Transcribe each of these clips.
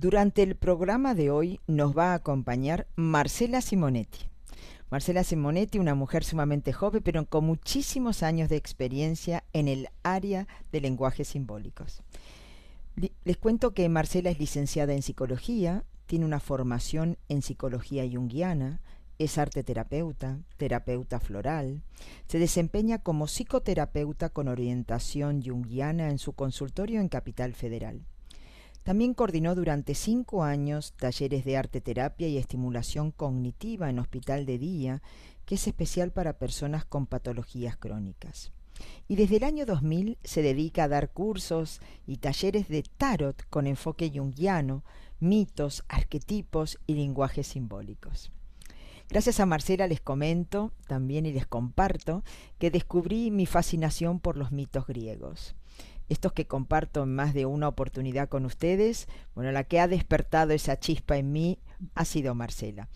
Durante el programa de hoy nos va a acompañar Marcela Simonetti. Marcela Simonetti, una mujer sumamente joven, pero con muchísimos años de experiencia en el área de lenguajes simbólicos. Les cuento que Marcela es licenciada en psicología, tiene una formación en psicología junguiana, es arte terapeuta, terapeuta floral, se desempeña como psicoterapeuta con orientación junguiana en su consultorio en Capital Federal. También coordinó durante cinco años talleres de arte terapia y estimulación cognitiva en Hospital de Día, que es especial para personas con patologías crónicas. Y desde el año 2000 se dedica a dar cursos y talleres de tarot con enfoque junguiano, mitos, arquetipos y lenguajes simbólicos. Gracias a Marcela les comento también y les comparto que descubrí mi fascinación por los mitos griegos. Estos que comparto en más de una oportunidad con ustedes, bueno, la que ha despertado esa chispa en mí ha sido Marcela.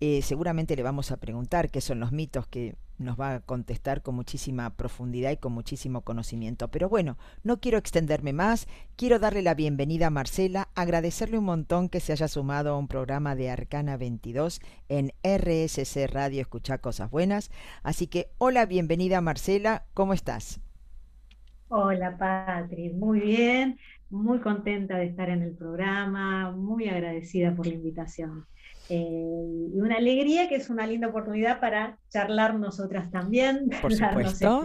Eh, seguramente le vamos a preguntar qué son los mitos que nos va a contestar con muchísima profundidad y con muchísimo conocimiento. Pero bueno, no quiero extenderme más, quiero darle la bienvenida a Marcela, agradecerle un montón que se haya sumado a un programa de Arcana 22 en RSC Radio Escuchar Cosas Buenas. Así que, hola, bienvenida Marcela, ¿cómo estás? Hola Patri, muy bien, muy contenta de estar en el programa, muy agradecida por la invitación. Eh, y una alegría que es una linda oportunidad para charlar nosotras también. Por supuesto.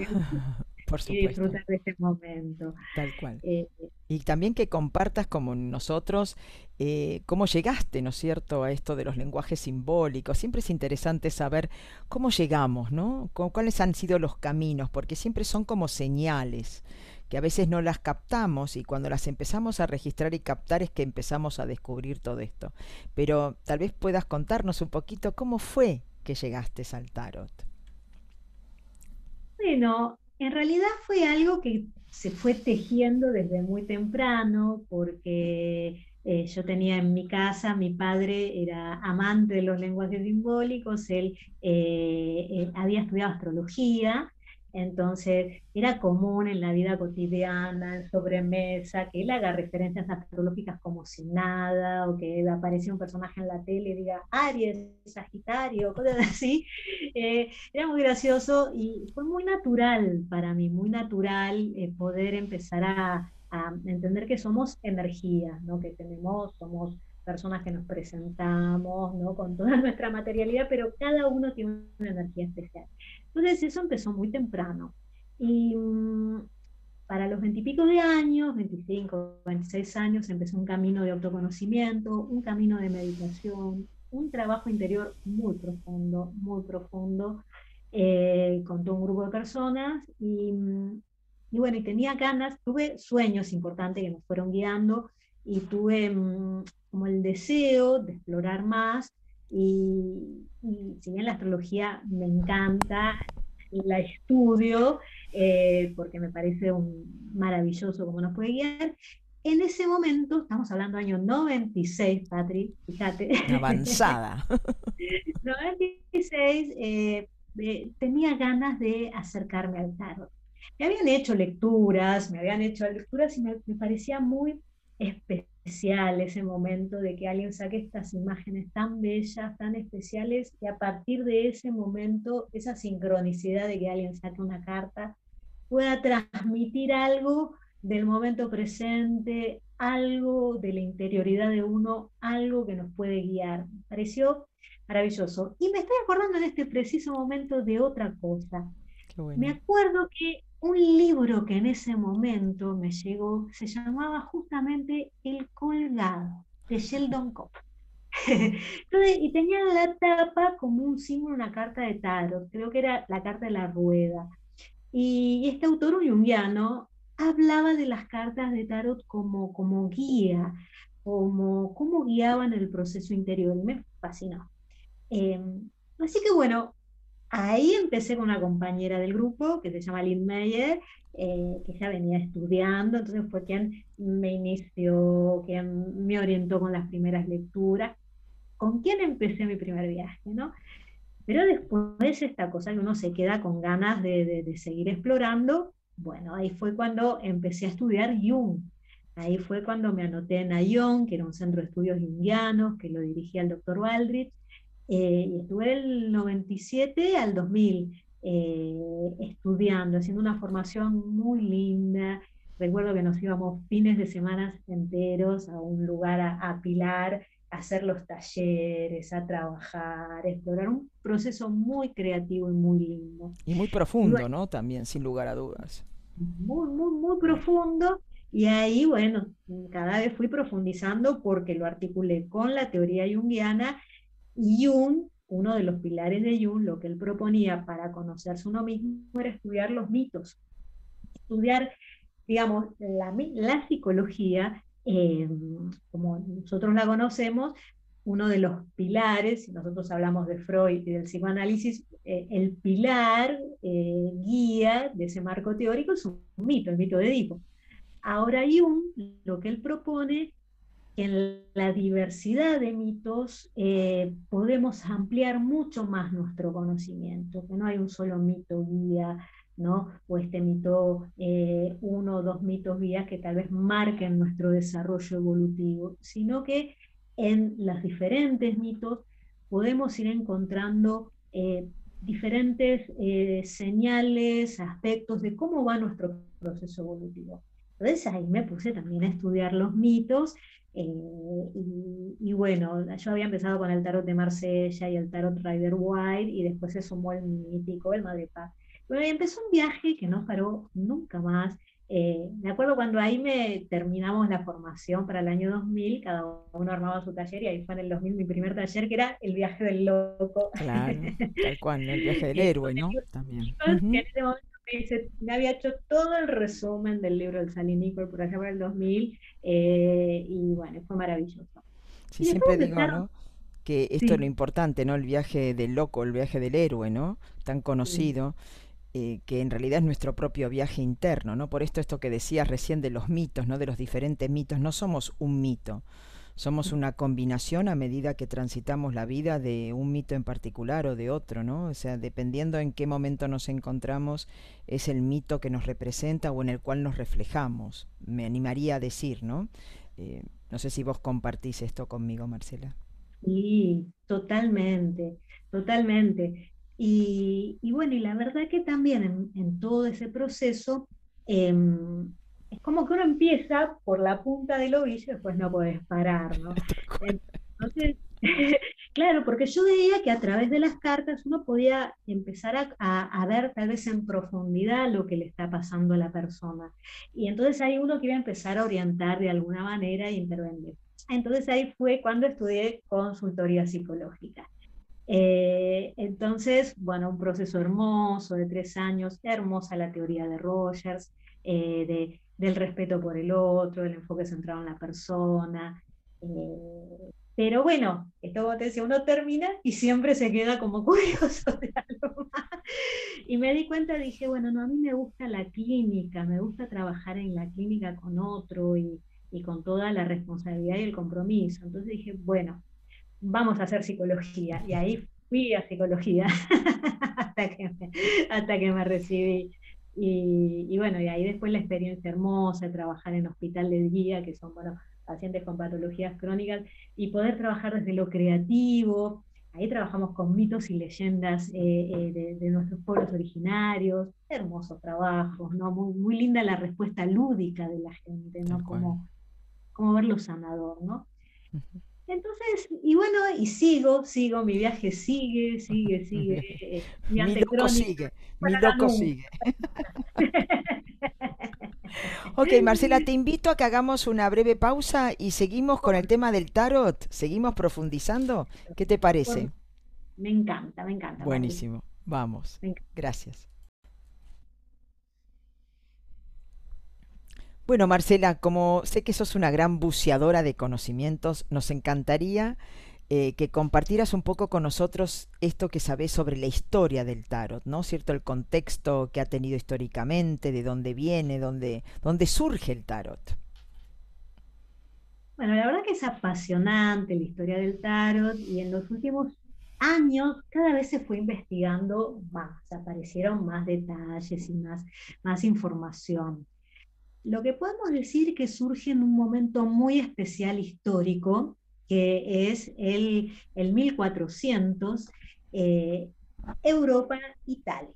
Y disfrutar de este momento. Tal cual. Eh, y también que compartas como nosotros eh, cómo llegaste, ¿no es cierto?, a esto de los lenguajes simbólicos. Siempre es interesante saber cómo llegamos, ¿no? ¿Cuáles han sido los caminos? Porque siempre son como señales que a veces no las captamos y cuando las empezamos a registrar y captar es que empezamos a descubrir todo esto. Pero tal vez puedas contarnos un poquito cómo fue que llegaste al tarot. Bueno, en realidad fue algo que se fue tejiendo desde muy temprano porque eh, yo tenía en mi casa, mi padre era amante de los lenguajes simbólicos, él eh, eh, había estudiado astrología entonces, era común en la vida cotidiana, en sobremesa, que él haga referencias astrológicas como si nada, o que aparecía un personaje en la tele y diga Aries, Sagitario, cosas así. Eh, era muy gracioso y fue muy natural para mí, muy natural eh, poder empezar a, a, entender que somos energía, ¿no? que tenemos, somos personas que nos presentamos, ¿no? Con toda nuestra materialidad, pero cada uno tiene una energía especial. Entonces eso empezó muy temprano. Y mm, para los veintipico de años, 25, 26 años, empezó un camino de autoconocimiento, un camino de meditación, un trabajo interior muy profundo, muy profundo, eh, con todo un grupo de personas. Y, mm, y bueno, y tenía ganas, tuve sueños importantes que me fueron guiando y tuve mm, como el deseo de explorar más y, si bien la astrología me encanta, la estudio eh, porque me parece un maravilloso como nos puede guiar, en ese momento, estamos hablando año 96, Patri, fíjate. Avanzada. 96, eh, tenía ganas de acercarme al tarot. Me habían hecho lecturas, me habían hecho lecturas y me parecía muy especial ese momento de que alguien saque estas imágenes tan bellas, tan especiales, y a partir de ese momento, esa sincronicidad de que alguien saque una carta, pueda transmitir algo del momento presente, algo de la interioridad de uno, algo que nos puede guiar. Me pareció maravilloso. Y me estoy acordando en este preciso momento de otra cosa. Me acuerdo que un libro que en ese momento me llegó se llamaba justamente El colgado de Sheldon Cooper. y tenía la tapa como un símbolo, una carta de tarot, creo que era la carta de la rueda. Y este autor junguiano hablaba de las cartas de tarot como, como guía, como cómo guiaban el proceso interior. Me fascinó. Em, así que bueno, Ahí empecé con una compañera del grupo que se llama Lynn Meyer, eh, que ya venía estudiando, entonces fue quien me inició, quien me orientó con las primeras lecturas, con quien empecé mi primer viaje, ¿no? Pero después esta cosa que uno se queda con ganas de, seguir explorando, bueno, ahí fue cuando empecé a estudiar Jung. Ahí fue cuando me anoté en Ayón, que era un centro de estudios indianos, que lo dirigía el doctor Baldrich, eh, y estuve del 97 al 2000 eh, estudiando, haciendo una formación muy linda. Recuerdo que nos íbamos fines de semanas enteros a un lugar a, Pilar, a hacer los talleres, a trabajar, a explorar un proceso muy creativo y muy lindo. Y muy profundo, ¿no? También, sin lugar a dudas. Muy, muy, muy profundo. Y ahí, bueno, cada vez fui profundizando porque lo articulé con la teoría junguiana y uno de los pilares de Jung, lo que él proponía para conocerse uno mismo era estudiar los mitos, estudiar, digamos, la, psicología, eh, como nosotros la conocemos, uno de los pilares, si nosotros hablamos de Freud y del psicoanálisis, eh, el pilar eh, guía de ese marco teórico es un mito, el mito de Edipo. Ahora Jung lo que él propone en la diversidad de mitos eh, podemos ampliar mucho más nuestro conocimiento, que no hay un solo mito guía, ¿no? o este mito, eh, uno o dos mitos guías que tal vez marquen nuestro desarrollo evolutivo, sino que en los diferentes mitos podemos ir encontrando eh, diferentes señales, aspectos de cómo va nuestro proceso evolutivo. Entonces ahí me puse también a estudiar los mitos eh, y, bueno, yo había empezado con el tarot de Marsella y el tarot Rider White y después se sumó el mítico, el Madre Paz. Bueno, y empezó un viaje que no paró nunca más. Eh, me acuerdo cuando ahí me terminamos la formación para el año 2000, cada uno armaba su taller y ahí fue en el 2000 mi primer taller que era el viaje del loco. Claro, tal cual, el viaje del héroe, ¿no? También. en ese momento me, había hecho todo el resumen del libro del Salinícola por allá por el 2000 eh, y bueno, fue maravilloso. Sí, siempre digo, ¿no? Que esto es lo importante, ¿no? El viaje del loco, el viaje del héroe, ¿no? Tan conocido. Eh, que en realidad es nuestro propio viaje interno, ¿no? Por esto esto que decías recién de los mitos, ¿no? De los diferentes mitos, no somos un mito, somos una combinación a medida que transitamos la vida de un mito en particular o de otro, ¿no? O sea, dependiendo en qué momento nos encontramos, es el mito que nos representa o en el cual nos reflejamos. Me animaría a decir, ¿no? Eh, no sé si vos compartís esto conmigo, Marcela. Sí, totalmente, totalmente. Y, bueno, y la verdad que también en, todo ese proceso, em, como que uno empieza por la punta del ovillo y después no puedes parar, ¿no? Entonces, claro, porque yo veía que a través de las cartas uno podía empezar a, ver tal vez en profundidad lo que le está pasando a la persona. Y entonces ahí uno quiere empezar a orientar de alguna manera e intervenir. Entonces ahí fue cuando estudié consultoría psicológica. Eh, entonces, bueno, un proceso hermoso de tres años, hermosa la teoría de Rogers, eh, de del respeto por el otro, del enfoque centrado en la persona. Eh, pero bueno, esto como te decía, uno termina y siempre se queda como curioso de algo más. Y me di cuenta, dije, bueno, no, a mí me gusta la clínica, me gusta trabajar en la clínica con otro y, y con toda la responsabilidad y el compromiso. Entonces dije, bueno, vamos a hacer psicología. Y ahí fui a psicología hasta, que hasta que me recibí. Y, bueno, y ahí después la experiencia hermosa de trabajar en hospital de día, que son bueno, pacientes con patologías crónicas, y poder trabajar desde lo creativo. Ahí trabajamos con mitos y leyendas eh, eh, de, nuestros pueblos originarios, hermosos trabajos, ¿no? Muy, muy linda la respuesta lúdica de la gente, ¿no? Como, como verlo sanador, ¿no? Entonces, y bueno, y sigo, sigo, mi viaje sigue, sigue, sigue. Eh, mi, loco sigue, mi loco sigue. ok, Marcela, te invito a que hagamos una breve pausa y seguimos con el tema del tarot. Seguimos profundizando. ¿Qué te parece? Me encanta, me encanta. Buenísimo. Vamos. Gracias. Bueno, Marcela, como sé que sos una gran buceadora de conocimientos, nos encantaría eh, que compartieras un poco con nosotros esto que sabes sobre la historia del tarot, ¿no? ¿Cierto? El contexto que ha tenido históricamente, de dónde viene, dónde, dónde surge el tarot. Bueno, la verdad que es apasionante la historia del tarot y en los últimos años cada vez se fue investigando más, aparecieron más detalles y más, más información. Lo que podemos decir que surge en un momento muy especial histórico, que es el, el 1400, eh, Europa, Italia.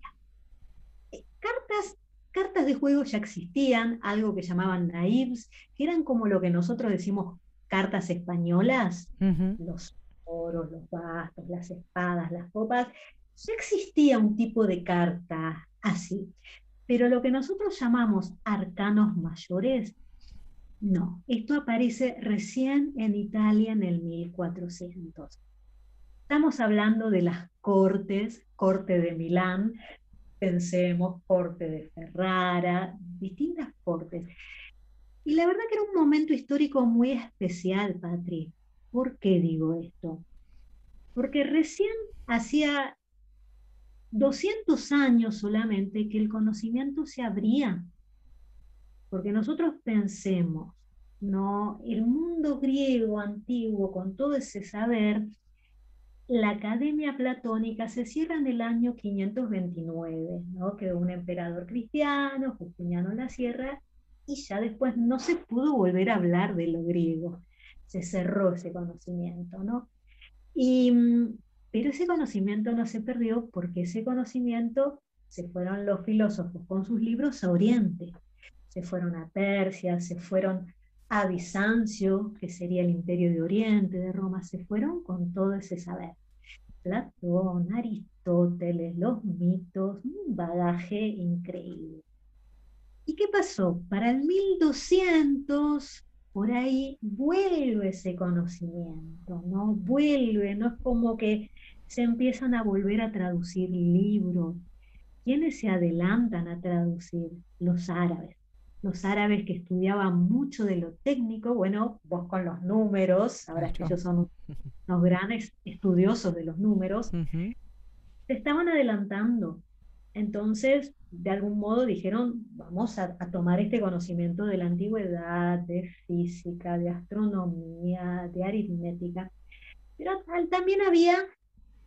Eh, cartas, cartas de juego ya existían, algo que llamaban naibs, que eran como lo que nosotros decimos cartas españolas, los oros, los bastos, las espadas, las copas, ya existía un tipo de carta así. Pero lo que nosotros llamamos arcanos mayores, no. Esto aparece recién en Italia en el 1400. Estamos hablando de las cortes, corte de Milán, pensemos, corte de Ferrara, distintas cortes. Y la verdad que era un momento histórico muy especial, Patri. ¿Por qué digo esto? Porque recién hacía 200 años solamente que el conocimiento se abría. Porque nosotros pensemos, ¿no? El mundo griego antiguo, con todo ese saber, la Academia Platónica se cierra en el año 529, ¿no? Quedó un emperador cristiano, Justiniano la Sierra, y ya después no se pudo volver a hablar de lo griego. Se cerró ese conocimiento, ¿no? Y mm, pero ese conocimiento no se perdió porque ese conocimiento se fueron los filósofos con sus libros a Oriente, se fueron a Persia, se fueron a Bizancio, que sería el imperio de Oriente, de Roma, se fueron con todo ese saber. Platón, Aristóteles, los mitos, un bagaje increíble. ¿Y qué pasó? Para el 1200, por ahí vuelve ese conocimiento, ¿no? Vuelve, no es como que se empiezan a volver a traducir libros. ¿Quiénes se adelantan a traducir? Los árabes. Los árabes que estudiaban mucho de lo técnico, bueno, vos con los números, ahora que ellos son los grandes estudiosos de los números, se estaban adelantando. Entonces, de algún modo dijeron, vamos a, a, tomar este conocimiento de la antigüedad, de física, de astronomía, de aritmética. Pero también había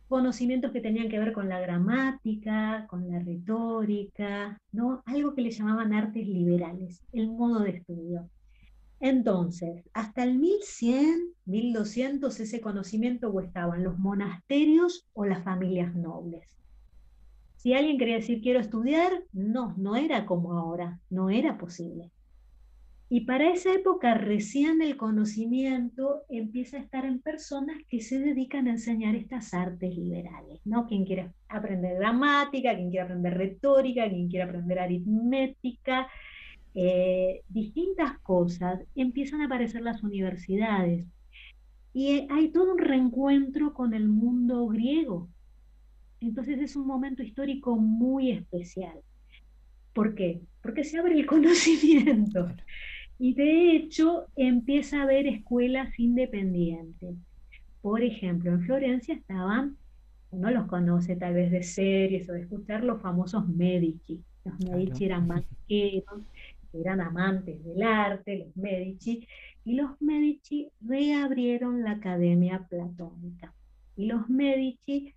conocimientos que tenían que ver con la gramática, con la retórica, ¿no? algo que le llamaban artes liberales, el modo de estudio. Entonces, hasta el 1100, 1200, ese conocimiento o estaba en los monasterios o las familias nobles. Si alguien quería decir quiero estudiar, no, no era como ahora, no era posible. Y para esa época recién el conocimiento empieza a estar en personas que se dedican a enseñar estas artes liberales, ¿no? Quien quiere aprender gramática, quien quiere aprender retórica, quien quiere aprender aritmética, eh, distintas cosas, empiezan a aparecer las universidades. Y hay todo un reencuentro con el mundo griego. Entonces es un momento histórico muy especial. ¿Por qué? Porque se abre el conocimiento. Y de hecho empieza a haber escuelas independientes. Por ejemplo, en Florencia estaban, uno los conoce tal vez de series o de escuchar, los famosos Medici. Los Medici eran banqueros, eran amantes del arte, los Medici, y los Medici reabrieron la Academia Platónica. Y los Medici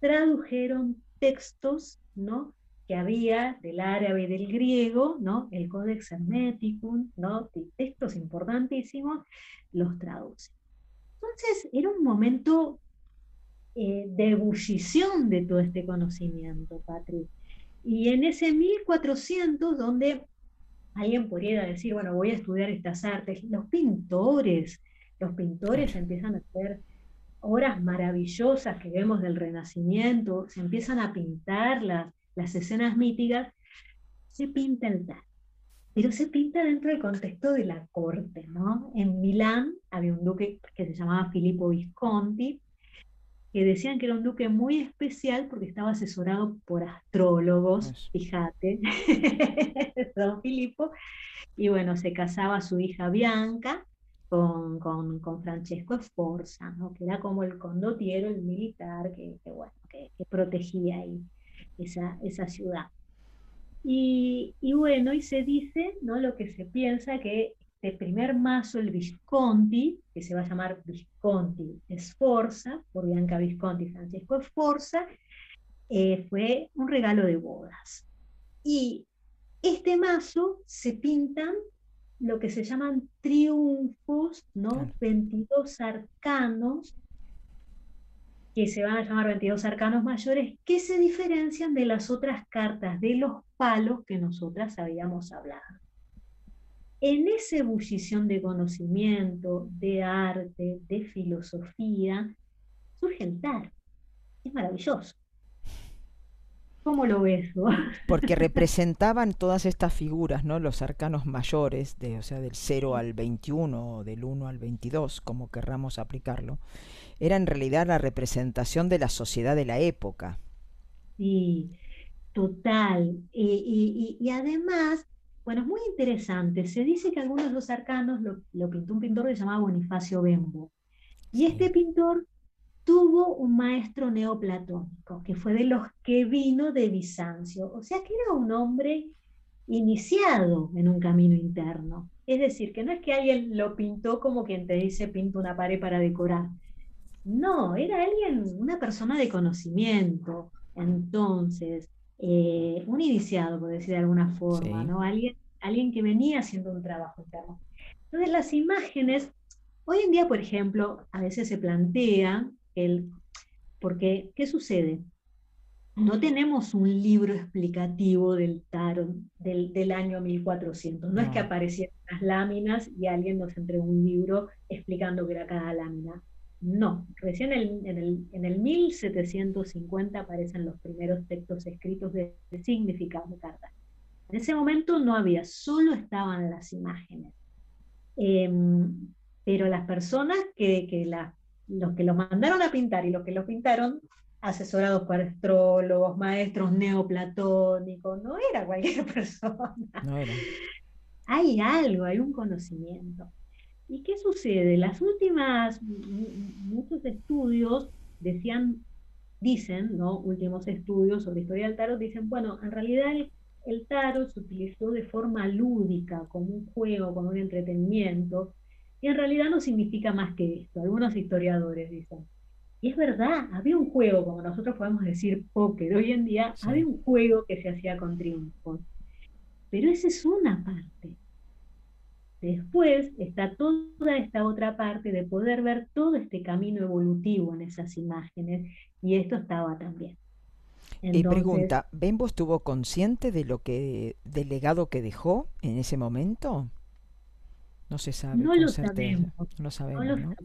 tradujeron textos, ¿no? Que había del árabe y del griego, ¿no? el Codex Hermeticum, ¿no? textos importantísimos, los traduce. Entonces era un momento eh, de ebullición de todo este conocimiento, Patrick. Y en ese 1400, donde alguien podría decir, bueno, voy a estudiar estas artes, los pintores, los pintores empiezan a hacer obras maravillosas que vemos del Renacimiento, se empiezan a pintar las, escenas míticas, se pinta el tal. Pero se pinta dentro del contexto de la corte, ¿no? En Milán había un duque que se llamaba Filippo Visconti, que decían que era un duque muy especial porque estaba asesorado por astrólogos, fíjate, don Filippo, y bueno, se casaba su hija Bianca con, con, con Francesco Sforza, ¿no? que era como el condotiero, el militar que, bueno, que, que protegía ahí esa, esa ciudad. Y, y, bueno, y se dice, ¿no? Lo que se piensa que este primer mazo, el Visconti, que se va a llamar Visconti Sforza, por Bianca Visconti Francisco Sforza, eh, fue un regalo de bodas. Y este mazo se pintan lo que se llaman triunfos, ¿no? 22 arcanos, que se van a llamar 22 arcanos mayores, que se diferencian de las otras cartas de los palos que nosotras habíamos hablado. En esa ebullición de conocimiento, de arte, de filosofía, surge el tar. Es maravilloso. ¿Cómo lo ves Porque representaban todas estas figuras, ¿no? Los arcanos mayores, de, o sea, del 0 al 21 o del 1 al 22, como querramos aplicarlo, era en realidad la representación de la sociedad de la época. Sí, total. Y, además, bueno, es muy interesante. Se dice que algunos de los arcanos lo, pintó un pintor que se llamaba Bonifacio Bembo. Y este pintor tuvo un maestro neoplatónico, que fue de los que vino de Bizancio, o sea que era un hombre iniciado en un camino interno. Es decir, que no es que alguien lo pintó como quien te dice pinta una pared para decorar. No, era alguien, una persona de conocimiento. Entonces, eh, un iniciado, por decir de alguna forma, ¿no? Alguien, alguien que venía haciendo un trabajo interno. Entonces, las imágenes, hoy en día, por ejemplo, a veces se plantea el, porque, ¿qué sucede? No tenemos un libro explicativo del tarot del, año 1400. No, es que aparecieran las láminas y alguien nos entregó un libro explicando qué era cada lámina. No, recién en el, en el 1750 aparecen los primeros textos escritos de, significado de cartas. En ese momento no había, solo estaban las imágenes. Em, pero las personas que, que, las los que los mandaron a pintar y los que los pintaron, asesorados por astrólogos, maestros neoplatónicos, no era cualquier persona. No era. Hay algo, hay un conocimiento. ¿Y qué sucede? Las últimas, muchos estudios decían, dicen, ¿no? Últimos estudios sobre historia del tarot, dicen, bueno, en realidad el, el tarot se utilizó de forma lúdica, como un juego, como un entretenimiento, y en realidad no significa más que esto. Algunos historiadores dicen. Y es verdad, había un juego, como nosotros podemos decir póker, hoy en día había un juego que se hacía con triunfos. Pero esa es una parte. Después está toda esta otra parte de poder ver todo este camino evolutivo en esas imágenes, y esto estaba también. y pregunta, ¿Bembo estuvo consciente de lo que, del legado que dejó en ese momento? No se sabe. No lo sabemos. No lo sabemos.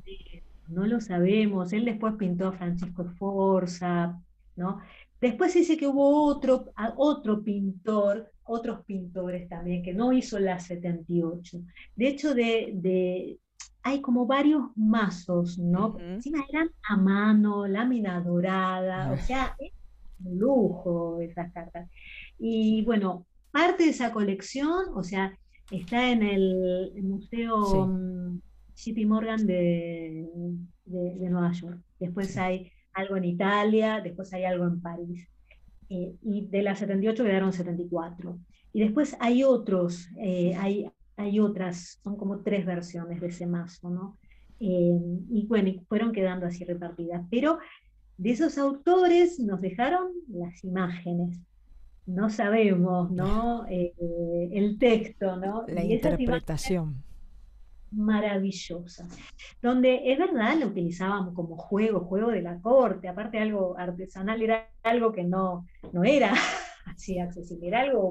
No, lo sabemos. Él después pintó a Francisco Forza, ¿no? Después dice que hubo otro, otro pintor, otros pintores también, que no hizo la 78. De hecho, de, hay como varios mazos, ¿no? Encima eran a mano, lámina dorada, o sea, es un lujo esas cartas. Y bueno, parte de esa colección, o sea, Está en el, Museo sí. Mm, Morgan de, Nueva York. Después hay algo en Italia, después hay algo en París. Eh, y de las 78 quedaron 74. Y después hay otros, eh, hay, hay otras, son como tres versiones de ese mazo, ¿no? Eh, y bueno, fueron quedando así repartidas. Pero de esos autores nos dejaron las imágenes no sabemos, ¿no? Eh, el texto, ¿no? La interpretación. Maravillosa. Donde es verdad, lo utilizábamos como juego, juego de la corte, aparte algo artesanal, era algo que no, no era así accesible, era algo,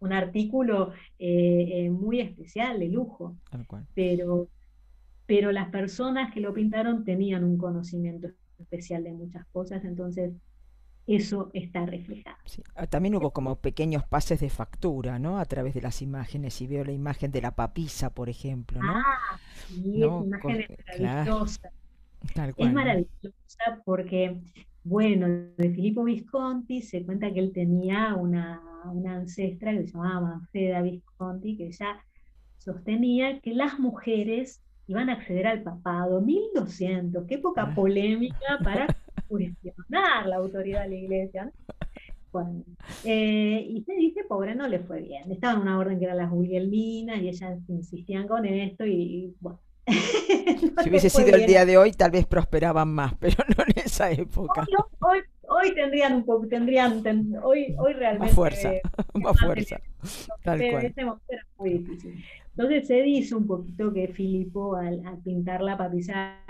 un, artículo eh, eh, muy especial, de lujo. Pero, pero las personas que lo pintaron tenían un conocimiento especial de muchas cosas, entonces eso está reflejado. Ah, también hubo como pequeños pases de factura, ¿no? A través de las imágenes, y veo la imagen de la papisa, por ejemplo, ¿no? Ah, sí, imagen es maravillosa. es maravillosa porque, bueno, de Filippo Visconti se cuenta que él tenía una, una ancestra que se llamaba Feda Visconti, que ya sostenía que las mujeres iban a acceder al papado, 1200, qué poca ah. polémica para cuestionar la autoridad de la iglesia. Eh, y se dice, pobre, no le fue bien. Estaba en una orden que era las Guglielminas y ellas insistían con esto y, bueno. si hubiese sido el día de hoy, tal vez prosperaban más, pero no en esa época. Hoy, hoy tendrían un poco, tendrían, hoy, hoy realmente... Más fuerza, más fuerza. Tal cual. Este era muy difícil. Entonces se dice un poquito que Filipo al, pintar la papisa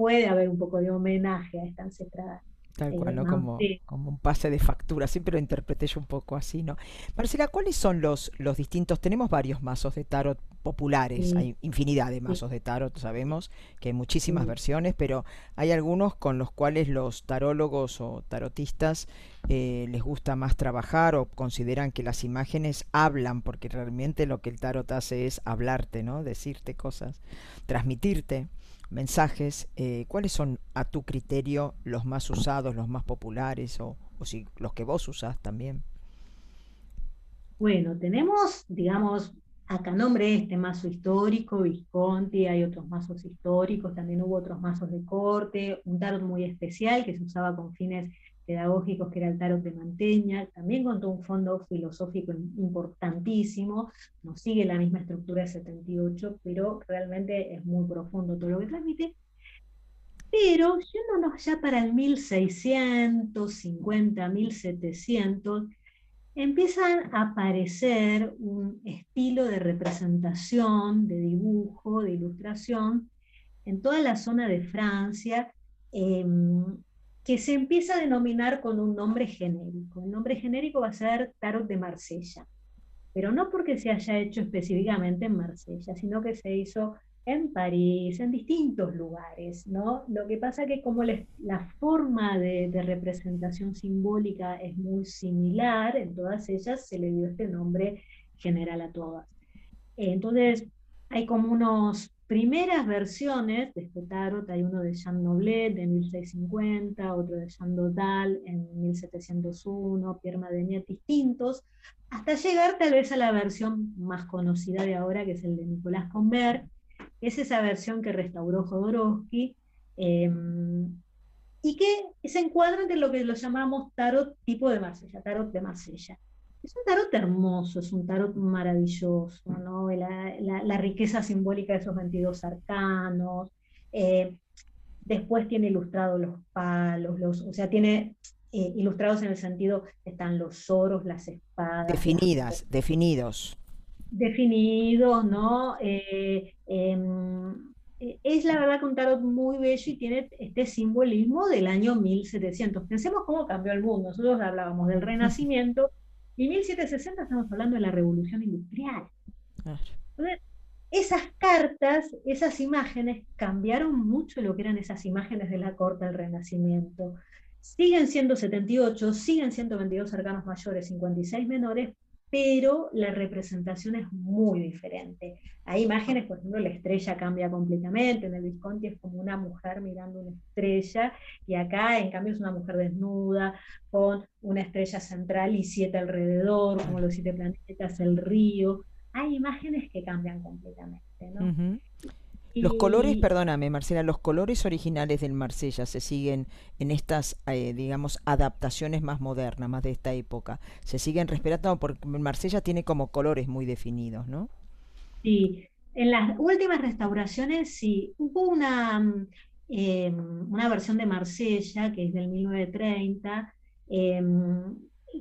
puede haber un poco de homenaje a esta ancestral Tal cual, ¿no? Como, como un pase de factura, siempre lo interpreté yo un poco así, ¿no? Marcela, ¿cuáles son los, los distintos? Tenemos varios mazos de tarot populares, hay infinidad de mazos de tarot, sabemos que hay muchísimas versiones, pero hay algunos con los cuales los tarólogos o tarotistas eh, les gusta más trabajar o consideran que las imágenes hablan, porque realmente lo que el tarot hace es hablarte, ¿no? Decirte cosas, transmitirte mensajes, eh, ¿cuáles son a tu criterio los más usados, los más populares o, si los que vos usás también? Bueno, tenemos, digamos, acá nombre este mazo histórico, Visconti, hay otros mazos históricos, también hubo otros mazos de corte, un tarot muy especial que se usaba con fines pedagógicos, que era el tarot de Manteña, también contó un fondo filosófico importantísimo, no sigue la misma estructura de 78, pero realmente es muy profundo todo lo que transmite. Pero yéndonos ya para el 1650, 1700, empiezan a aparecer un estilo de representación, de dibujo, de ilustración, en toda la zona de Francia, em, que se empieza a denominar con un nombre genérico. El nombre genérico va a ser Tarot de Marsella, pero no porque se haya hecho específicamente en Marsella, sino que se hizo en París, en distintos lugares, ¿no? Lo que pasa que como la forma de, de, representación simbólica es muy similar, en todas ellas se le dio este nombre general a todas. Entonces, hay como unos primeras versiones de este tarot, hay uno de Jean Noblet de 1650, otro de Jean Dodal en 1701, Pierre Madenier, distintos, hasta llegar tal vez a la versión más conocida de ahora, que es el de Nicolás Convert, que es esa versión que restauró Jodorowsky, em, y que se encuadra entre lo que lo llamamos tarot tipo de Marsella, tarot de Marsella. Es un tarot hermoso, es un tarot maravilloso, ¿no? la, riqueza simbólica de esos 22 arcanos. Eh, después tiene ilustrados los palos, los, o sea, tiene eh, ilustrados en el sentido, están los oros, las espadas. Definidas, definidos. Definidos, ¿no? Eh, em, es la verdad que un tarot muy bello y tiene este simbolismo del año 1700. Pensemos cómo cambió el mundo. Nosotros hablábamos del Renacimiento y 1760 estamos hablando de la revolución industrial. Entonces, esas cartas, esas imágenes cambiaron mucho lo que eran esas imágenes de la corte del Renacimiento. Siguen siendo 78, siguen siendo 22 arcanos mayores, 56 menores, pero la representación es muy diferente. Hay imágenes, por ejemplo, la estrella cambia completamente, en el Visconti es como una mujer mirando una estrella, y acá en cambio es una mujer desnuda, con una estrella central y siete alrededor, como los siete planetas, el río. Hay imágenes que cambian completamente. ¿no? Los colores, perdóname Marcela, los colores originales del Marsella se siguen en estas, eh, digamos, adaptaciones más modernas, más de esta época. Se siguen respetando porque Marsella tiene como colores muy definidos, ¿no? Sí, en las últimas restauraciones sí, hubo una, em, una versión de Marsella, que es del 1930, em,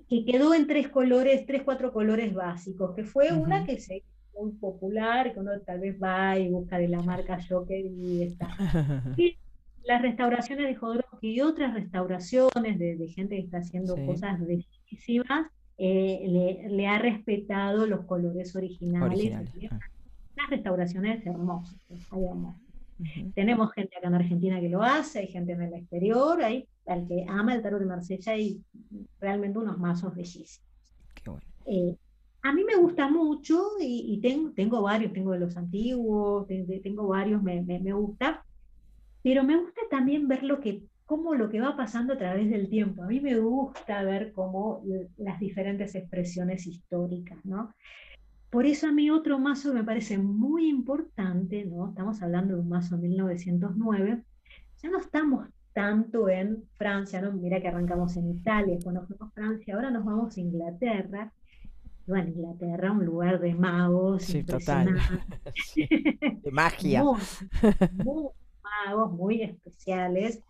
que quedó en tres colores, tres, cuatro colores básicos, que fue una que se muy popular, que uno tal vez va y busca de la marca Joker y está. Y las restauraciones de Jodorowsky y otras restauraciones de, gente que está haciendo cosas bellísimas, eh, le, ha respetado los colores originales. Ah. Las restauraciones hermosas, Tenemos gente acá en Argentina que lo hace, hay gente en el exterior, hay al que ama el tarot de Marsella y realmente unos mazos bellísimos. Qué bueno. Eh, a mí me gusta mucho y, tengo, tengo, varios, tengo de los antiguos, tengo varios, me, me, gusta, pero me gusta también ver lo que, cómo lo que va pasando a través del tiempo. A mí me gusta ver cómo las diferentes expresiones históricas, ¿no? Por eso a mí otro mazo me parece muy importante, ¿no? Estamos hablando de un mazo de 1909, ya no estamos tanto en Francia, ¿no? Mira que arrancamos en Italia, a Francia, ahora nos vamos a Inglaterra, bueno, Inglaterra, un lugar de magos. Sí, total. De magia. Muy, magos, muy especiales.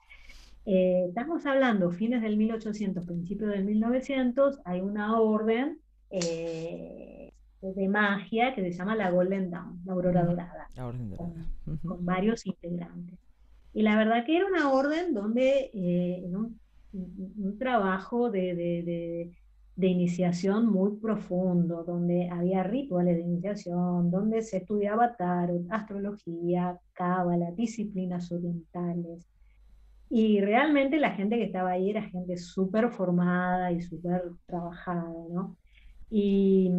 Eh, estamos hablando fines del 1800, principios del 1900, hay una orden eh, de magia que se llama la Golden Dawn, la Aurora Dorada, con, varios integrantes. Y la verdad que era una orden donde eh, un, trabajo de, de, iniciación muy profundo, donde había rituales de iniciación, donde se estudiaba tarot, astrología, cábala, disciplinas orientales. Y realmente la gente que estaba ahí era gente súper formada y súper trabajada, ¿no? Y,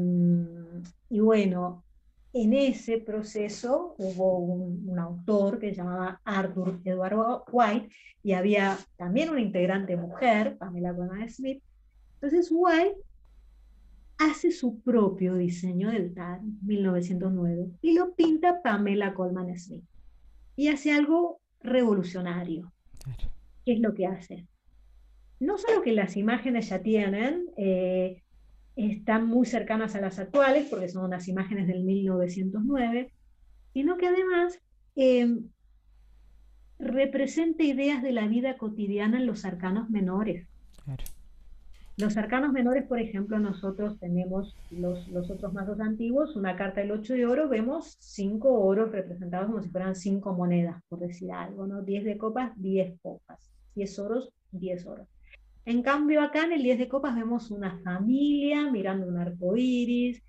y, bueno, en ese proceso hubo un, autor que se llamaba Arthur Edward White y había también una integrante mujer, Pamela Coleman Smith. Entonces White hace su propio diseño del TAR, 1909, y lo pinta Pamela Coleman Smith. Y hace algo revolucionario. ¿Qué es lo que hace? No solo que las imágenes ya tienen, eh, están muy cercanas a las actuales, porque son unas imágenes del 1909, sino que además eh, representa ideas de la vida cotidiana en los arcanos menores. Los arcanos menores, por ejemplo, nosotros tenemos los, los otros mazos antiguos, una carta del 8 de oro, vemos cinco oros representados como si fueran cinco monedas, por decir algo, ¿no? 10 de copas, 10 copas, 10 oros, 10 oros. En cambio, acá en el 10 de copas vemos una familia mirando un arco iris.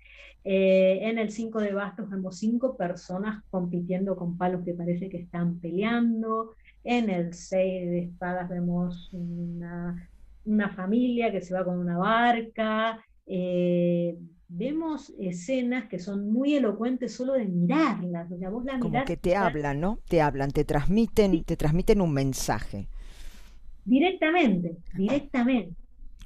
Eh, en el 5 de bastos vemos cinco personas compitiendo con palos que parece que están peleando. En el 6 de espadas vemos una, familia que se va con una barca. Eh, vemos escenas que son muy elocuentes solo de mirarlas. Como que te hablan, ¿no? Te hablan, te transmiten, te transmiten un mensaje. Directamente, directamente.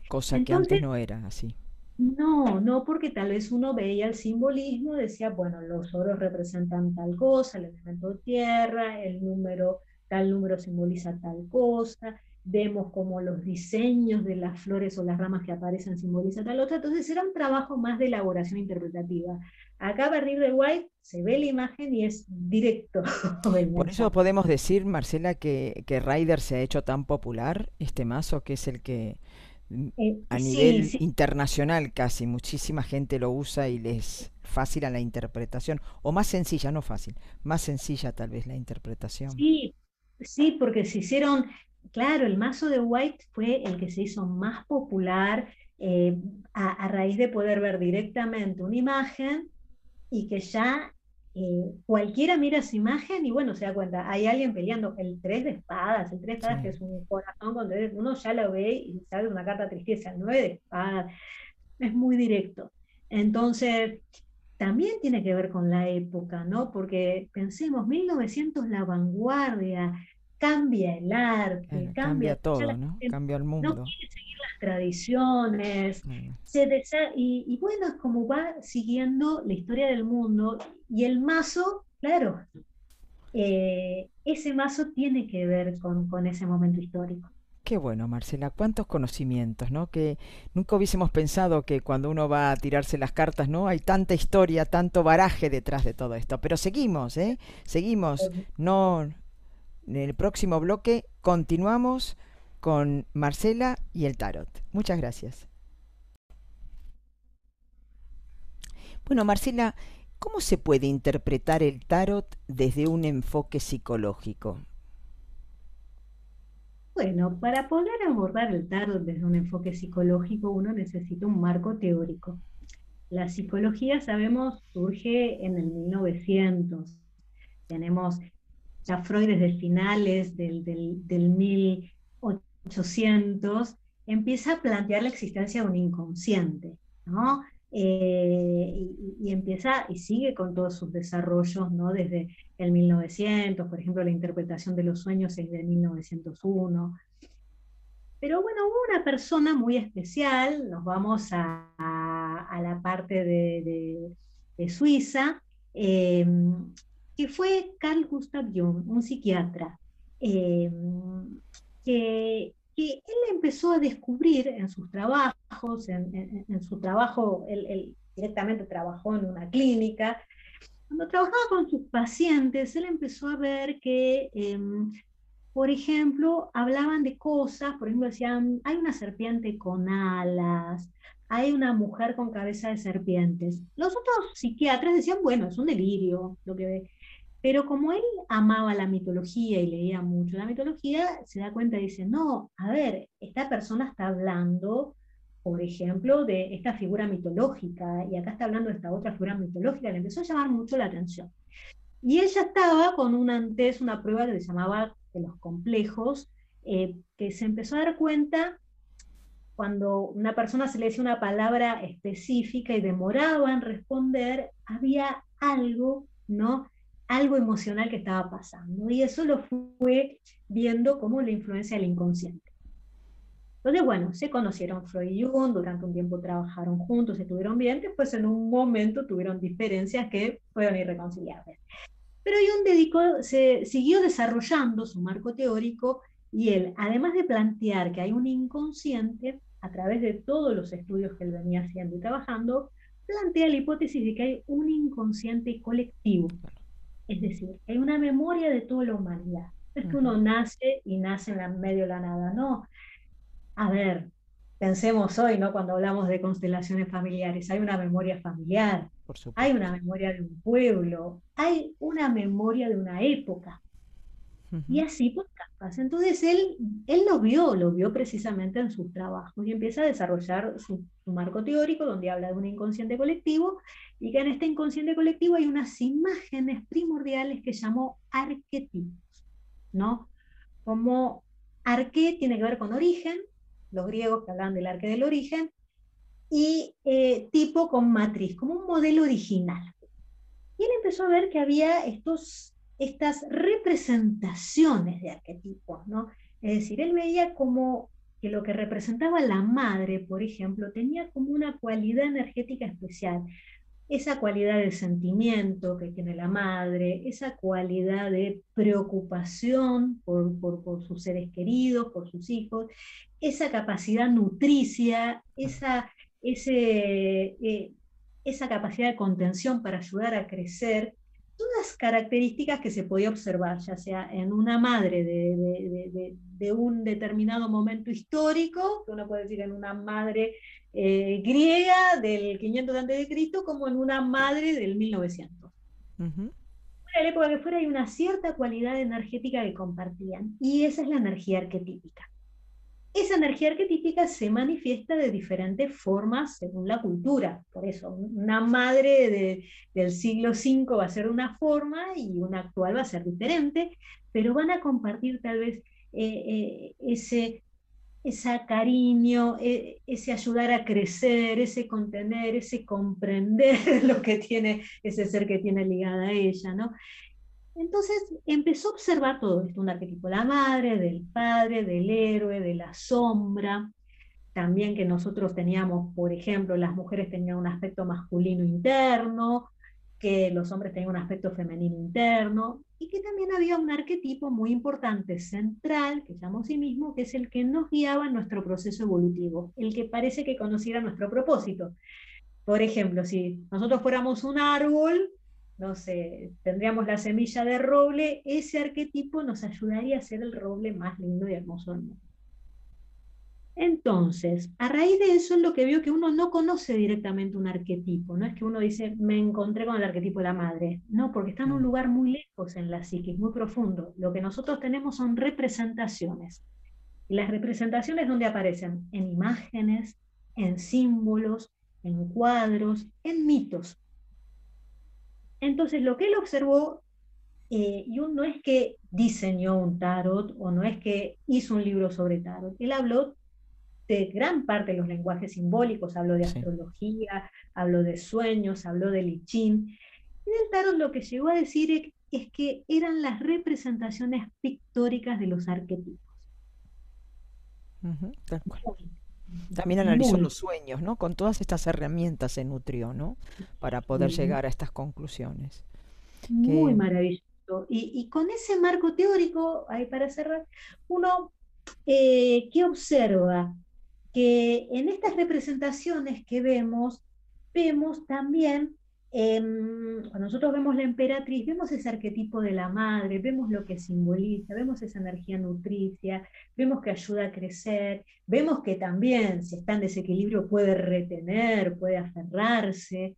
Cosa que antes no era así. No, no, porque tal vez uno veía el simbolismo, decía, bueno, los oros representan tal cosa, el elemento tierra, el número, tal número simboliza tal cosa, vemos como los diseños de las flores o las ramas que aparecen simbolizan tal otra, entonces era un trabajo más de elaboración interpretativa. Acá a partir de White se ve la imagen y es directo. Por eso podemos decir, Marcela, que, que Ryder se ha hecho tan popular, este mazo, que es el que mm, eh, a nivel internacional casi muchísima gente lo usa y les es fácil a la interpretación, o más sencilla, no fácil, más sencilla tal vez la interpretación. Sí, sí, porque se hicieron claro, el mazo de White fue el que se hizo más popular eh, a, raíz de poder ver directamente una imagen y que ya eh, cualquiera mira esa imagen y bueno, se da cuenta, hay alguien peleando el 3 de espadas, el 3 de espadas que es un corazón con uno ya lo ve y sale una carta tristeza, el 9 de espadas, es muy directo. Entonces, también tiene que ver con la época, ¿no? Porque pensemos, 1900 la vanguardia, cambia el arte, cambia, todo, ¿no? Cambia el mundo. No quiere seguir las tradiciones, se y, bueno, es como va siguiendo la historia del mundo y el mazo, claro, eh, ese mazo tiene que ver con, con ese momento histórico. Qué bueno, Marcela, cuántos conocimientos, ¿no? Que nunca hubiésemos pensado que cuando uno va a tirarse las cartas, ¿no? Hay tanta historia, tanto baraje detrás de todo esto. Pero seguimos, ¿eh? Seguimos. No, en el próximo bloque continuamos con Marcela y el tarot. Muchas gracias. Bueno, Marcela, ¿cómo se puede interpretar el tarot desde un enfoque psicológico? Bueno, para poder abordar el tarot desde un enfoque psicológico uno necesita un marco teórico. La psicología, sabemos, surge en el 1900. Tenemos Freud desde finales del, del, 1800 empieza a plantear la existencia de un inconsciente, ¿no? Eh, y, empieza y sigue con todos sus desarrollos, ¿no? Desde el 1900, por ejemplo, la interpretación de los sueños es de 1901. Pero bueno, hubo una persona muy especial, nos vamos a, la parte de, de, Suiza, eh, que fue Carl Gustav Jung, un psiquiatra, eh, que, él empezó a descubrir en sus trabajos, en, su trabajo, él, directamente trabajó en una clínica, cuando trabajaba con sus pacientes, él empezó a ver que em, por ejemplo, hablaban de cosas, por ejemplo, decían, hay una serpiente con alas, hay una mujer con cabeza de serpientes. Los otros psiquiatras decían, bueno, es un delirio lo que ve. Pero como él amaba la mitología y leía mucho la mitología, se da cuenta y dice, no, a ver, esta persona está hablando, por ejemplo, de esta figura mitológica, y acá está hablando de esta otra figura mitológica, le empezó a llamar mucho la atención. Y ella estaba con una, antes una prueba que se llamaba de los complejos, eh, que se empezó a dar cuenta cuando una persona se le decía una palabra específica y demoraba en responder, había algo, ¿no? Algo emocional que estaba pasando. Y eso lo fue viendo como la influencia del inconsciente. Entonces, bueno, se conocieron Freud y Jung, durante un tiempo trabajaron juntos, estuvieron bien, después en un momento tuvieron diferencias que fueron irreconciliables. Pero Jung dedicó, se siguió desarrollando su marco teórico y él, además de plantear que hay un inconsciente, a través de todos los estudios que él venía haciendo y trabajando, plantea la hipótesis de que hay un inconsciente colectivo. Es decir, hay una memoria de toda la humanidad. No es que uno nace y nace en la medio de la nada, no. A ver, pensemos hoy, ¿no? Cuando hablamos de constelaciones familiares, hay una memoria familiar, hay una memoria de un pueblo, hay una memoria de una época. Y así pues capas. Entonces él, él lo vio, lo vio precisamente en sus trabajos y empieza a desarrollar su, su, marco teórico donde habla de un inconsciente colectivo y que en este inconsciente colectivo hay unas imágenes primordiales que llamó arquetipos, ¿no? Como arqué tiene que ver con origen, los griegos que hablan del arque del origen, y eh, tipo con matriz, como un modelo original. Y él empezó a ver que había estos, estas representaciones de arquetipos, ¿no? Es decir, él veía como que lo que representaba la madre, por ejemplo, tenía como una cualidad energética especial. Esa cualidad de sentimiento que tiene la madre, esa cualidad de preocupación por, por, sus seres queridos, por sus hijos, esa capacidad nutricia, esa eh, esa capacidad de contención para ayudar a crecer, todas características que se podía observar, ya sea en una madre de, un determinado momento histórico, que uno puede decir en una madre eh, griega del 500 a.C., como en una madre del 1900. En la época que fuera hay una cierta cualidad energética que compartían, y esa es la energía arquetípica. Esa energía arquetípica se manifiesta de diferentes formas según la cultura. Por eso, una madre del siglo V va a ser una forma y una actual va a ser diferente, pero van a compartir tal vez eh, eh, ese, cariño, e, ese ayudar a crecer, ese contener, ese comprender lo que tiene ese ser que tiene ligada a ella, ¿no? Entonces empezó a observar todo esto, un arquetipo de la madre, del padre, del héroe, de la sombra, también que nosotros teníamos, por ejemplo, las mujeres tenían un aspecto masculino interno, que los hombres tenían un aspecto femenino interno, y que también había un arquetipo muy importante, central, que llamo a sí mismo, que es el que nos guiaba en nuestro proceso evolutivo, el que parece que conociera nuestro propósito. Por ejemplo, si nosotros fuéramos un árbol, no sé, tendríamos la semilla de roble, ese arquetipo nos ayudaría a ser el roble más lindo y hermoso del mundo. Entonces, a raíz de eso es lo que veo que uno no conoce directamente un arquetipo, no es que uno dice, me encontré con el arquetipo de la madre, no, porque está en un lugar muy lejos en la psiquis, muy profundo. Lo que nosotros tenemos son representaciones. Y las representaciones donde aparecen en imágenes, en símbolos, en cuadros, en mitos. Entonces, lo que él observó, eh, y no es que diseñó un tarot o no es que hizo un libro sobre tarot, él habló de gran parte de los lenguajes simbólicos, habló de astrología, habló de sueños, habló de lichín. Y del tarot lo que llegó a decir es que eran las representaciones pictóricas de los arquetipos. También analizó los sueños, ¿no? Con todas estas herramientas se nutrió, ¿no? Para poder llegar a estas conclusiones. Muy maravilloso. Y, con ese marco teórico, ahí para cerrar, uno eh, ¿qué observa que en estas representaciones que vemos, vemos también em, cuando nosotros vemos la emperatriz, vemos ese arquetipo de la madre, vemos lo que simboliza, vemos esa energía nutricia, vemos que ayuda a crecer, vemos que también, si está en desequilibrio, puede retener, puede aferrarse.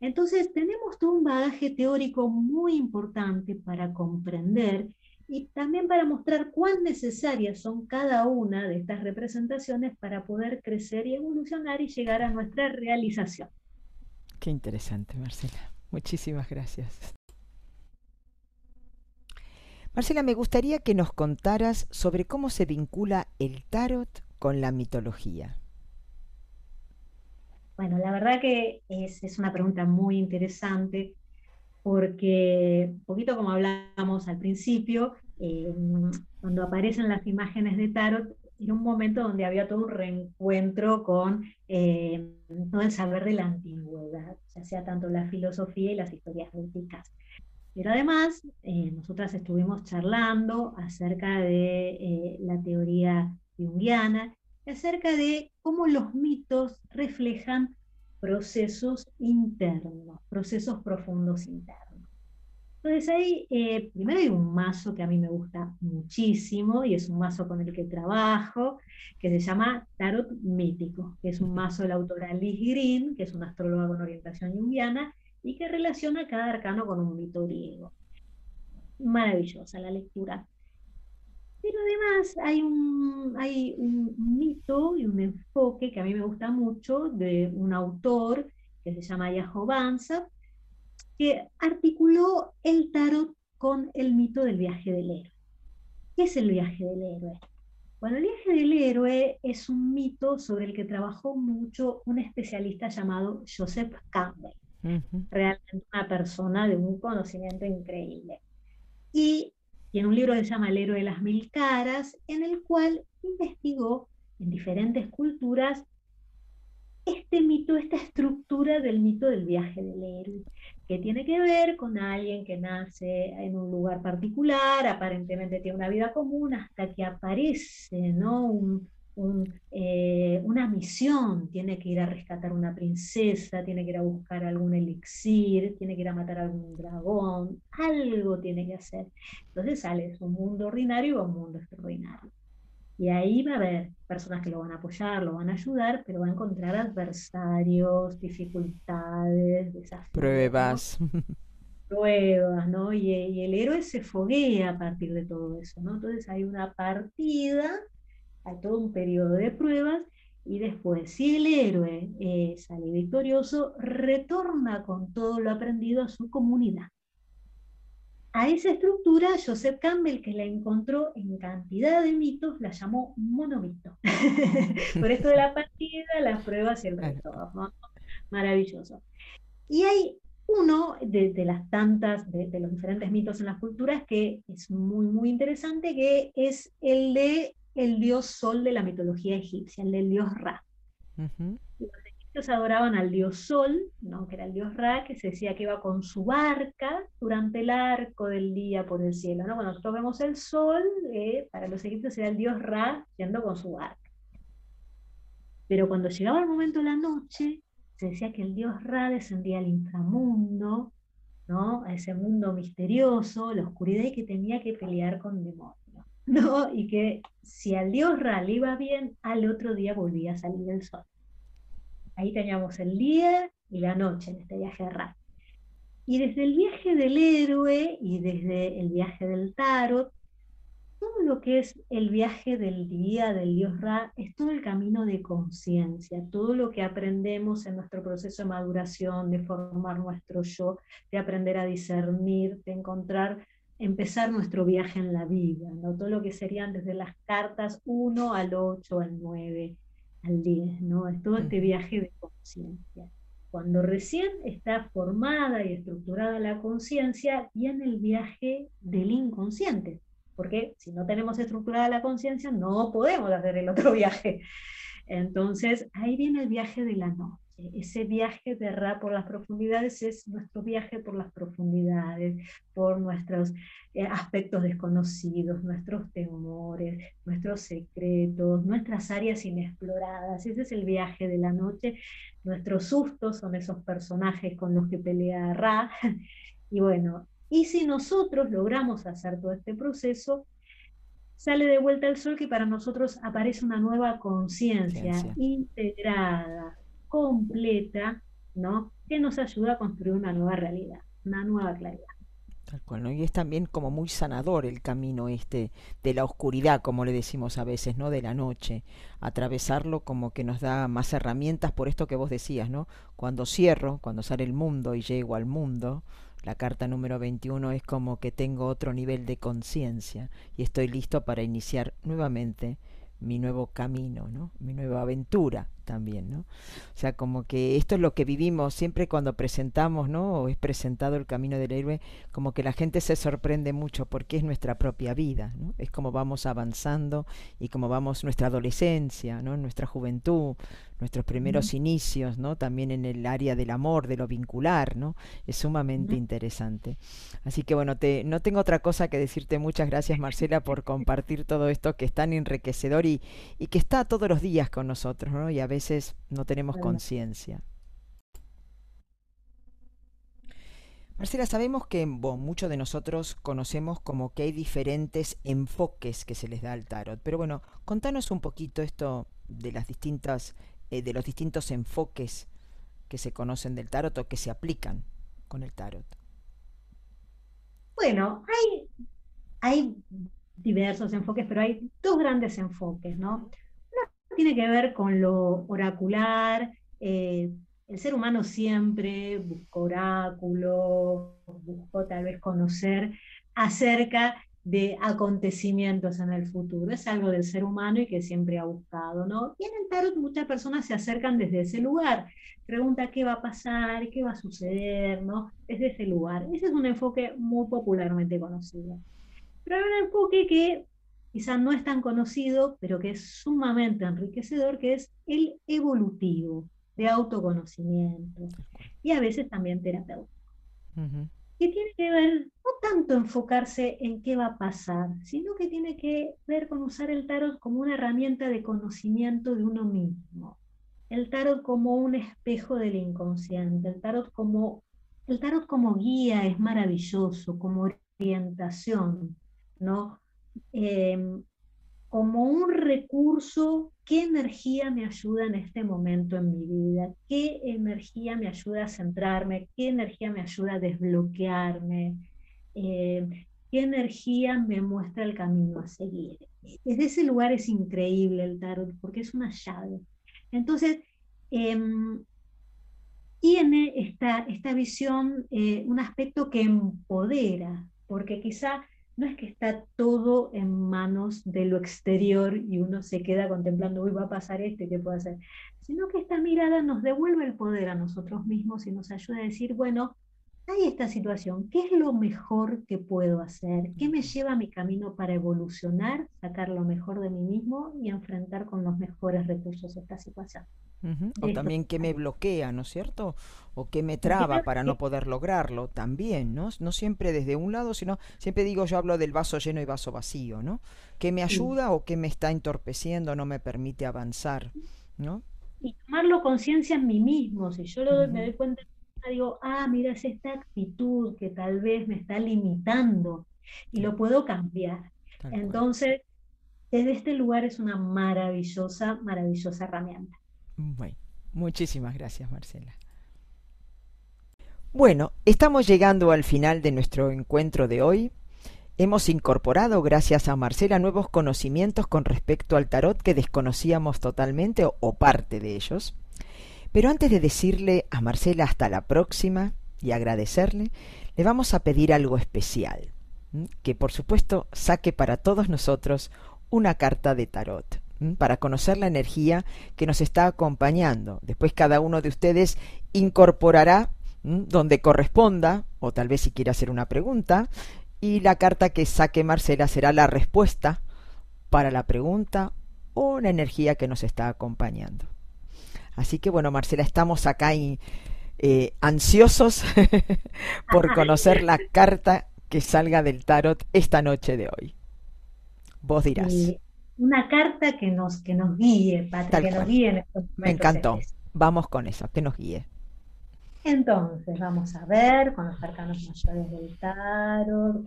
Entonces, tenemos todo un bagaje teórico muy importante para comprender y también para mostrar cuán necesarias son cada una de estas representaciones para poder crecer y evolucionar y llegar a nuestra realización. Qué interesante, Marcela. Muchísimas gracias. Marcela, me gustaría que nos contaras sobre cómo se vincula el tarot con la mitología. Bueno, la verdad que es, es una pregunta muy interesante porque, un poquito como hablábamos al principio, eh, cuando aparecen las imágenes de Tarot, era un momento donde había todo un reencuentro con eh, todo el saber de la antigüedad, ya sea tanto la filosofía y las historias éticas. Pero además, eh, nosotras estuvimos charlando acerca de la teoría junguiana, acerca de cómo los mitos reflejan procesos internos, procesos profundos internos. Entonces ahí, eh, primero hay un mazo que a mí me gusta muchísimo y es un mazo con el que trabajo, que se llama Tarot Mítico, que es un mazo de la autora Liz Green, que es una astróloga con orientación junguiana y que relaciona cada arcano con un mito griego. Maravillosa la lectura. Pero además hay un, hay un mito y un enfoque que a mí me gusta mucho de un autor que se llama Yaho Banza, que articuló el tarot con el mito del viaje del héroe. ¿Qué es el viaje del héroe? Bueno, el viaje del héroe es un mito sobre el que trabajó mucho un especialista llamado Joseph Campbell. Realmente una persona de un conocimiento increíble. Y tiene un libro que se llama El héroe de las mil caras, en el cual investigó en diferentes culturas este mito, esta estructura del mito del viaje del héroe, que tiene que ver con alguien que nace en un lugar particular, aparentemente tiene una vida común, hasta que aparece ¿no? Eh, una misión, tiene que ir a rescatar una princesa, tiene que ir a buscar algún elixir, tiene que ir a matar a algún dragón, algo tiene que hacer. Entonces sale de un mundo ordinario a un mundo extraordinario. Y ahí va a haber personas que lo van a apoyar, lo van a ayudar, pero va a encontrar adversarios, dificultades, desafíos. Pruebas. Pruebas, ¿no? Y, y, el héroe se foguea a partir de todo eso, ¿no? Entonces hay una partida, hay todo un periodo de pruebas, y después, si el héroe eh, sale victorioso, retorna con todo lo aprendido a su comunidad. A esa estructura, Joseph Campbell, que la encontró en cantidad de mitos, la llamó monomito. Por esto de la partida, las pruebas y el resto. Maravilloso. Y hay uno de, las tantas, de, los diferentes mitos en las culturas, que es muy, muy interesante, que es el de el dios sol de la mitología egipcia, el del dios Ra adoraban al dios Sol, ¿no? que era el dios Ra, que se decía que iba con su barca durante el arco del día por el cielo. ¿no? Cuando nosotros vemos el Sol, eh, para los egipcios era el dios Ra yendo con su barca. Pero cuando llegaba el momento de la noche, se decía que el dios Ra descendía al inframundo, ¿no? a ese mundo misterioso, la oscuridad, y que tenía que pelear con demonios. ¿no? Y que si al dios Ra le iba bien, al otro día volvía a salir el sol. Ahí teníamos el día y la noche en este viaje de Ra. Y desde el viaje del héroe y desde el viaje del tarot, todo lo que es el viaje del día del dios Ra es todo el camino de conciencia, todo lo que aprendemos en nuestro proceso de maduración, de formar nuestro yo, de aprender a discernir, de encontrar, empezar nuestro viaje en la vida, todo lo que serían desde las cartas 1 al 8 al 9 al 10, ¿no? Es todo este viaje de conciencia. Cuando recién está formada y estructurada la conciencia, viene el viaje del inconsciente, porque si no tenemos estructurada la conciencia, no podemos hacer el otro viaje. Entonces, ahí viene el viaje de la noche. Ese viaje de Ra por las profundidades es nuestro viaje por las profundidades, por nuestros eh, aspectos desconocidos, nuestros temores, nuestros secretos, nuestras áreas inexploradas. Ese es el viaje de la noche. Nuestros sustos son esos personajes con los que pelea Ra. Y bueno, y si nosotros logramos hacer todo este proceso, sale de vuelta el sol que para nosotros aparece una nueva conciencia integrada, completa, ¿no? Que nos ayuda a construir una nueva realidad, una nueva claridad. Tal cual, ¿no? Y es también como muy sanador el camino este de la oscuridad, como le decimos a veces, ¿no? De la noche. Atravesarlo como que nos da más herramientas por esto que vos decías, ¿no? Cuando cierro, cuando sale el mundo y llego al mundo, la carta número 21 es como que tengo otro nivel de conciencia y estoy listo para iniciar nuevamente mi nuevo camino, ¿no? Mi nueva aventura también, ¿no? O sea, como que esto es lo que vivimos siempre cuando presentamos, ¿no? O es presentado el camino del héroe, como que la gente se sorprende mucho porque es nuestra propia vida, ¿no? Es como vamos avanzando y como vamos nuestra adolescencia, ¿no? Nuestra juventud, nuestros primeros inicios, ¿no? También en el área del amor, de lo vincular, ¿no? Es sumamente interesante. Así que bueno, te, no tengo otra cosa que decirte muchas gracias Marcela por compartir todo esto que es tan enriquecedor y, y que está todos los días con nosotros, ¿no? Y a veces no tenemos conciencia. Marcela, sabemos que muchos de nosotros conocemos como que hay diferentes enfoques que se les da al tarot, pero bueno, contanos un poquito esto de las distintas, eh, de los distintos enfoques que se conocen del tarot o que se aplican con el tarot. Bueno, hay, hay diversos enfoques, pero hay dos grandes enfoques, ¿no? tiene que ver con lo oracular. Eh, el ser humano siempre buscó oráculos, buscó tal vez conocer acerca de acontecimientos en el futuro. Es algo del ser humano y que siempre ha buscado, ¿no? Y en el tarot muchas personas se acercan desde ese lugar. Pregunta qué va a pasar, qué va a suceder, ¿no? Desde ese lugar. Ese es un enfoque muy popularmente conocido. Pero hay un enfoque que quizá no es tan conocido, pero que es sumamente enriquecedor, que es el evolutivo, de autoconocimiento y a veces también terapéutico. Que tiene que ver, no tanto enfocarse en qué va a pasar, sino que tiene que ver con usar el tarot como una herramienta de conocimiento de uno mismo. El tarot como un espejo del inconsciente, el tarot como, el tarot como guía es maravilloso, como orientación, ¿no? Em, como un recurso, qué energía me ayuda en este momento en mi vida, qué energía me ayuda a centrarme, qué energía me ayuda a desbloquearme, em, qué energía me muestra el camino a seguir. Desde ese lugar es increíble el tarot porque es una llave. Entonces, em, tiene esta, esta visión eh, un aspecto que empodera, porque quizá no es que está todo en manos de lo exterior y uno se queda contemplando, uy, va a pasar este, ¿qué puedo hacer? Sino que esta mirada nos devuelve el poder a nosotros mismos y nos ayuda a decir, bueno, hay esta situación, ¿qué es lo mejor que puedo hacer? ¿Qué me lleva a mi camino para evolucionar, sacar lo mejor de mí mismo y enfrentar con los mejores recursos esta situación? O también qué me bloquea, ¿no es cierto? O qué me traba para no poder lograrlo, también, ¿no? No siempre desde un lado, sino siempre digo, yo hablo del vaso lleno y vaso vacío, ¿no? ¿Qué me ayuda o qué me está entorpeciendo, no me permite avanzar, ¿no? Y tomarlo conciencia en mí mismo, si yo lo, me doy cuenta digo, ah, mira, es esta actitud que tal vez me está limitando y lo puedo cambiar. Entonces, desde este lugar es una maravillosa, maravillosa herramienta. Bueno, muchísimas gracias, Marcela. Bueno, estamos llegando al final de nuestro encuentro de hoy. Hemos incorporado, gracias a Marcela, nuevos conocimientos con respecto al tarot que desconocíamos totalmente o, o parte de ellos. Pero antes de decirle a Marcela hasta la próxima y agradecerle, le vamos a pedir algo especial, que por supuesto saque para todos nosotros una carta de tarot para conocer la energía que nos está acompañando. Después cada uno de ustedes incorporará donde corresponda, o tal vez si quiere hacer una pregunta, y la carta que saque Marcela será la respuesta para la pregunta o la energía que nos está acompañando. Así que bueno, Marcela, estamos acá eh, ansiosos por conocer la carta que salga del tarot esta noche de hoy. Vos dirás. una carta que nos, que nos guíe, Patria, que nos guíe en estos Me encantó. Vamos con eso, que nos guíe. Entonces, vamos a ver con los arcanos mayores del tarot,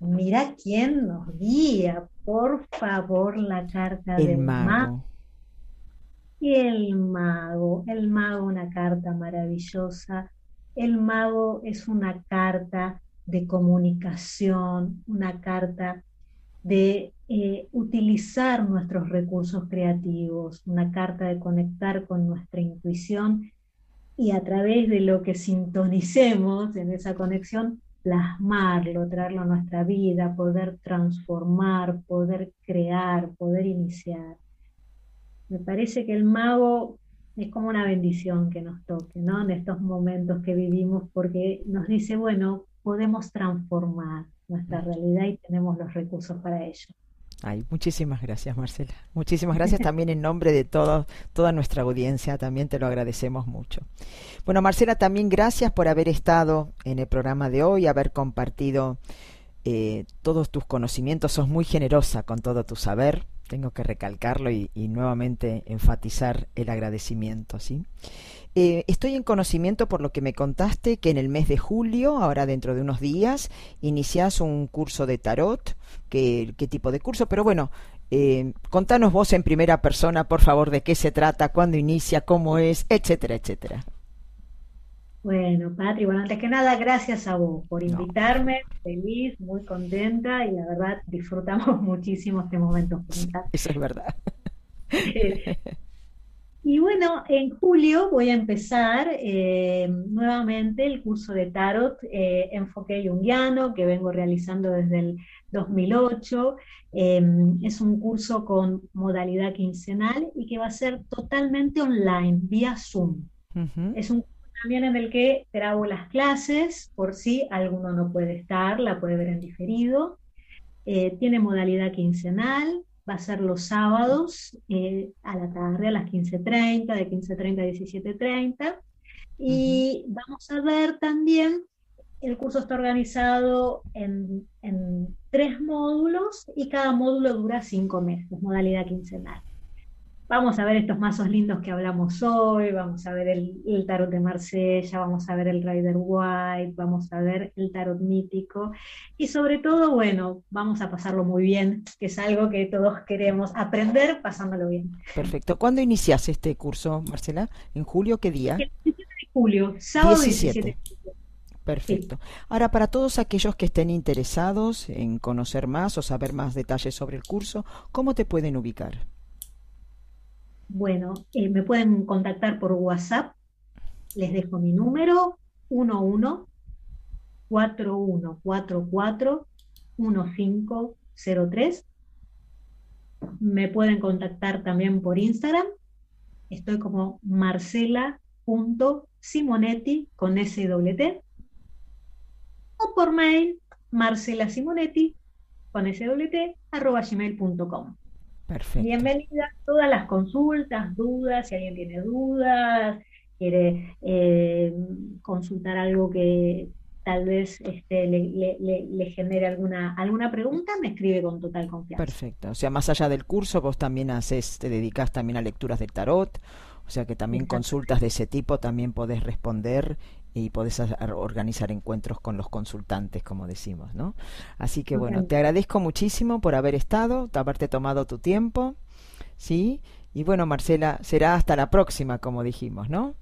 Mira quién nos guía, por favor, la carta del mago. Y el mago, el mago, una carta maravillosa. El mago es una carta de comunicación, una carta de eh, utilizar nuestros recursos creativos, una carta de conectar con nuestra intuición y a través de lo que sintonicemos en esa conexión, plasmarlo, traerlo a nuestra vida, poder transformar, poder crear, poder iniciar. Me parece que el mago es como una bendición que nos toque, ¿no? En estos momentos que vivimos, porque nos dice, bueno, podemos transformar nuestra realidad y tenemos los recursos para ello. Ay, muchísimas gracias, Marcela. Muchísimas gracias también en nombre de todo, toda nuestra audiencia. También te lo agradecemos mucho. Bueno, Marcela, también gracias por haber estado en el programa de hoy, haber compartido eh, todos tus conocimientos. Sos muy generosa con todo tu saber. Tengo que recalcarlo y, nuevamente enfatizar el agradecimiento, ¿sí? Eh, estoy en conocimiento por lo que me contaste que en el mes de julio, ahora dentro de unos días, inicias un curso de tarot. ¿Qué, qué tipo de curso? Pero bueno, eh, contanos vos en primera persona, por favor, de qué se trata, cuándo inicia, cómo es, etcétera, etcétera. Bueno, Patri, bueno, antes que nada, gracias a vos por invitarme, feliz, muy contenta y la verdad disfrutamos muchísimo este momento Eso es verdad. Eh, y bueno, en julio voy a empezar eh, nuevamente el curso de tarot eh, enfoque junguiano que vengo realizando desde el 2008. Em, es un curso con modalidad quincenal y que va a ser totalmente online, vía Zoom. Es un curso también en el que grabo las clases, por si alguno no puede estar, la puede ver en diferido. Eh, tiene modalidad quincenal, va a ser los sábados eh, a la tarde, a las 15.30, de 15.30 a 17.30. Y vamos a ver también, el curso está organizado en, en tres módulos y cada módulo dura cinco meses, modalidad quincenal. Vamos a ver estos mazos lindos que hablamos hoy, vamos a ver el, tarot de Marsella, vamos a ver el Rider White, vamos a ver el tarot mítico y sobre todo, bueno, vamos a pasarlo muy bien, que es algo que todos queremos aprender pasándolo bien. Perfecto. ¿Cuándo inicias este curso, Marcela? ¿En julio qué día? El 17 de julio, sábado 17. Perfecto. Ahora, para todos aquellos que estén interesados en conocer más o saber más detalles sobre el curso, ¿cómo te pueden ubicar? Bueno, eh, me pueden contactar por WhatsApp. Les dejo mi número 11 4144 1503. Me pueden contactar también por Instagram. Estoy como marcela.simonetti con SWT. O por mail marcelasimonetti con SWT arroba gmail.com. Bienvenida a todas las consultas, dudas, si alguien tiene dudas, quiere eh, consultar algo que tal vez este, le, genere alguna, alguna pregunta, me escribe con total confianza. Perfecto. O sea, más allá del curso, vos también haces, te dedicas también a lecturas del tarot, o sea que también consultas de ese tipo también podés responder y podés organizar encuentros con los consultantes, como decimos, ¿no? Así que bueno, te agradezco muchísimo por haber estado, haberte tomado tu tiempo, ¿sí? Y bueno, Marcela, será hasta la próxima, como dijimos, ¿no?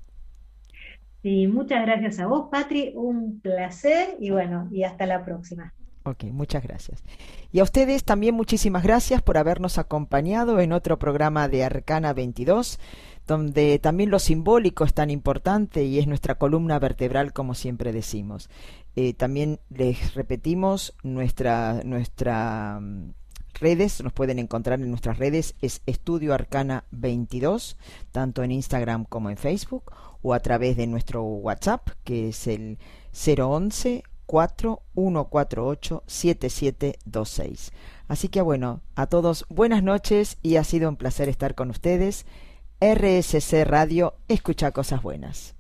Sí, muchas gracias a vos, Patri, un placer y bueno, y hasta la próxima. Ok, muchas gracias. Y a ustedes también muchísimas gracias por habernos acompañado en otro programa de Arcana 22 donde también lo simbólico es tan importante y es nuestra columna vertebral, como siempre decimos. Eh, también les repetimos, nuestra, nuestra mm, redes, nos pueden encontrar en nuestras redes, es Estudio Arcana 22, tanto en Instagram como en Facebook, o a través de nuestro WhatsApp, que es el 011 4148 7726. Así que bueno, a todos buenas noches y ha sido un placer estar con ustedes. RSC Radio, escucha cosas buenas.